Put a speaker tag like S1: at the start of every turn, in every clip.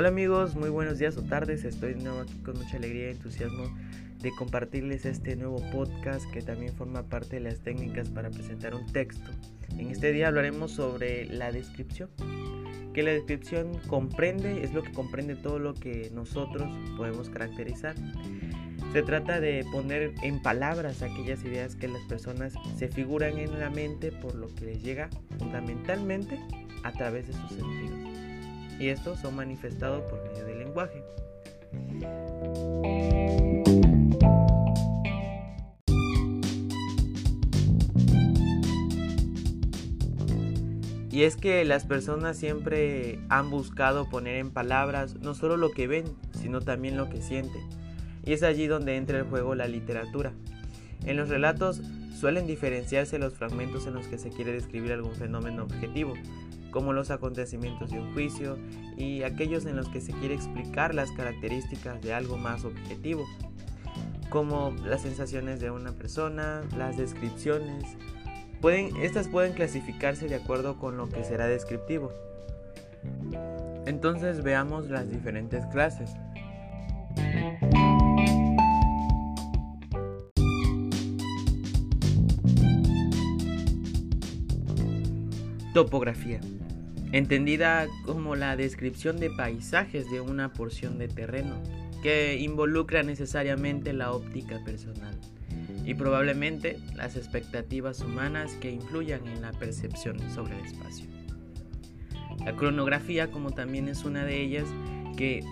S1: Hola amigos, muy buenos días o tardes. Estoy de nuevo aquí con mucha alegría y entusiasmo de compartirles este nuevo podcast que también forma parte de las técnicas para presentar un texto. En este día hablaremos sobre la descripción. Que la descripción comprende, es lo que comprende todo lo que nosotros podemos caracterizar. Se trata de poner en palabras aquellas ideas que las personas se figuran en la mente por lo que les llega fundamentalmente a través de sus sentidos. Y estos son manifestados por medio del lenguaje. Y es que las personas siempre han buscado poner en palabras no solo lo que ven, sino también lo que sienten y es allí donde entra el juego la literatura. En los relatos suelen diferenciarse los fragmentos en los que se quiere describir algún fenómeno objetivo, como los acontecimientos de un juicio, y aquellos en los que se quiere explicar las características de algo más objetivo, como las sensaciones de una persona, las descripciones. Pueden, estas pueden clasificarse de acuerdo con lo que será descriptivo. Entonces veamos las diferentes clases. Topografía. Entendida como la descripción de paisajes de una porción de terreno, que involucra necesariamente la óptica personal y probablemente las expectativas humanas que influyan en la percepción sobre el espacio. La cronografía, como también es una de ellas, que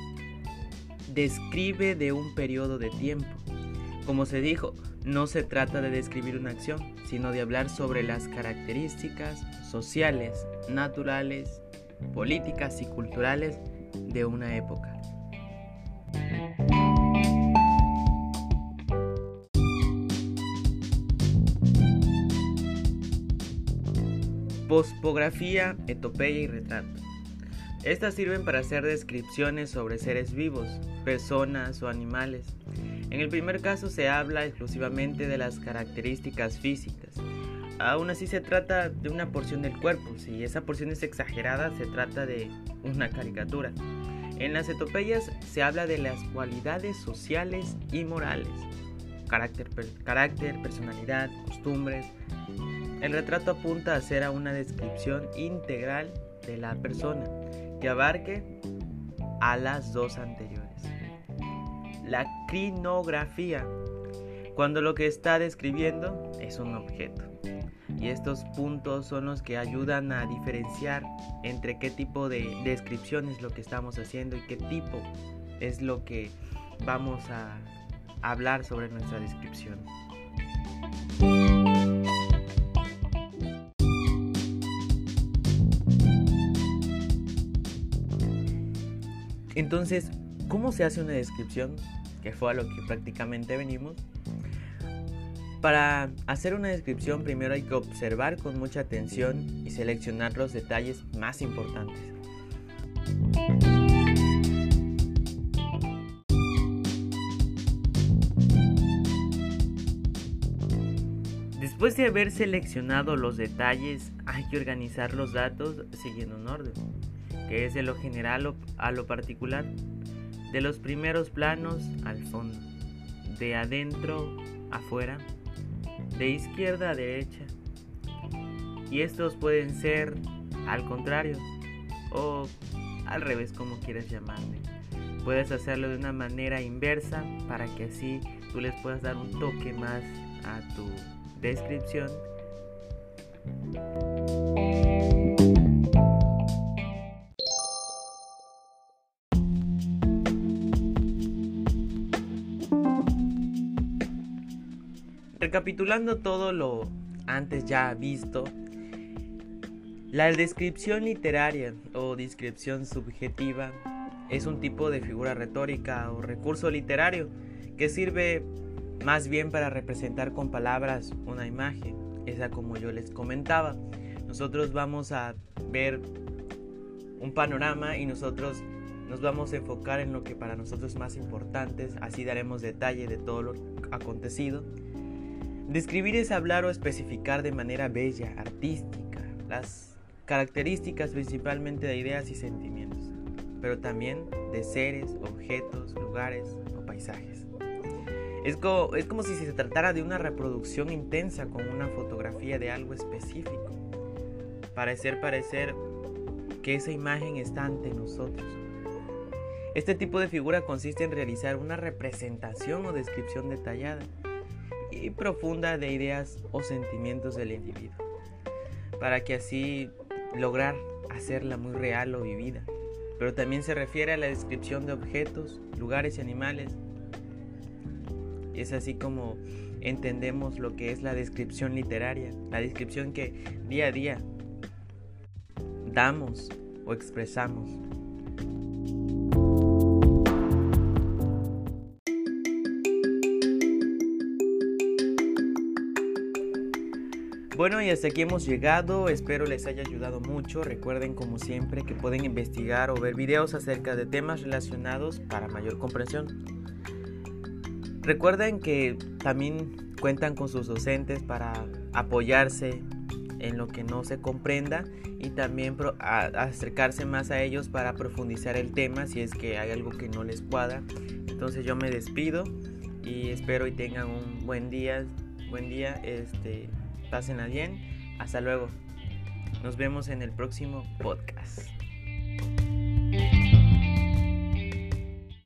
S1: describe de un periodo de tiempo. Como se dijo, no se trata de describir una acción, sino de hablar sobre las características sociales, naturales, políticas y culturales de una época. Pospografía, etopeya y retrato. Estas sirven para hacer descripciones sobre seres vivos, personas o animales. En el primer caso se habla exclusivamente de las características físicas. Aún así se trata de una porción del cuerpo. Si esa porción es exagerada, se trata de una caricatura. En las etopeyas se habla de las cualidades sociales y morales. Carácter, carácter, personalidad, costumbres. El retrato apunta a a una descripción integral de la persona que abarque a las dos anteriores. La crinografía, cuando lo que está describiendo es un objeto. Y estos puntos son los que ayudan a diferenciar entre qué tipo de descripción es lo que estamos haciendo y qué tipo es lo que vamos a hablar sobre nuestra descripción. Entonces, ¿cómo se hace una descripción? Fue a lo que prácticamente venimos. Para hacer una descripción primero hay que observar con mucha atención y seleccionar los detalles más importantes. Después de haber seleccionado los detalles, hay que organizar los datos siguiendo un orden que es de lo general a lo particular, de los primeros planos al fondo, de adentro afuera, de izquierda a derecha. Y estos pueden ser al contrario o al revés como quieras llamarle. Puedes hacerlo de una manera inversa para que así tú les puedas dar un toque más a tu descripción Recapitulando todo lo antes ya visto, la descripción literaria o descripción subjetiva es un tipo de figura retórica o recurso literario que sirve más bien para representar con palabras una imagen. Esa como yo les comentaba. Nosotros vamos a ver un panorama y nosotros nos vamos a enfocar en lo que para nosotros es más importante, así daremos detalle de todo lo acontecido Describir es hablar o especificar de manera bella, artística, las características principalmente de ideas y sentimientos. pero también de seres, objetos, lugares o paisajes. Es, como si se tratara de una reproducción intensa con una fotografía de algo específico, para hacer parecer que esa imagen está ante nosotros. Este tipo de figura consiste en realizar una representación o descripción detallada y profunda de ideas o sentimientos del individuo, para que así lograr hacerla muy real o vivida. Pero también se refiere a la descripción de objetos, lugares y animales. Es así como entendemos lo que es la descripción literaria, la descripción que día a día damos o expresamos. Bueno, y hasta aquí hemos llegado. Espero les haya ayudado mucho. Recuerden, como siempre, que pueden investigar o ver videos acerca de temas relacionados para mayor comprensión. Recuerden que también cuentan con sus docentes para apoyarse en lo que no se comprenda y también acercarse más a ellos para profundizar el tema si es que hay algo que no les cuadra. Entonces yo me despido y espero y tengan un buen día. Buen día, este Pásenla bien. Hasta luego. Nos vemos en el próximo podcast.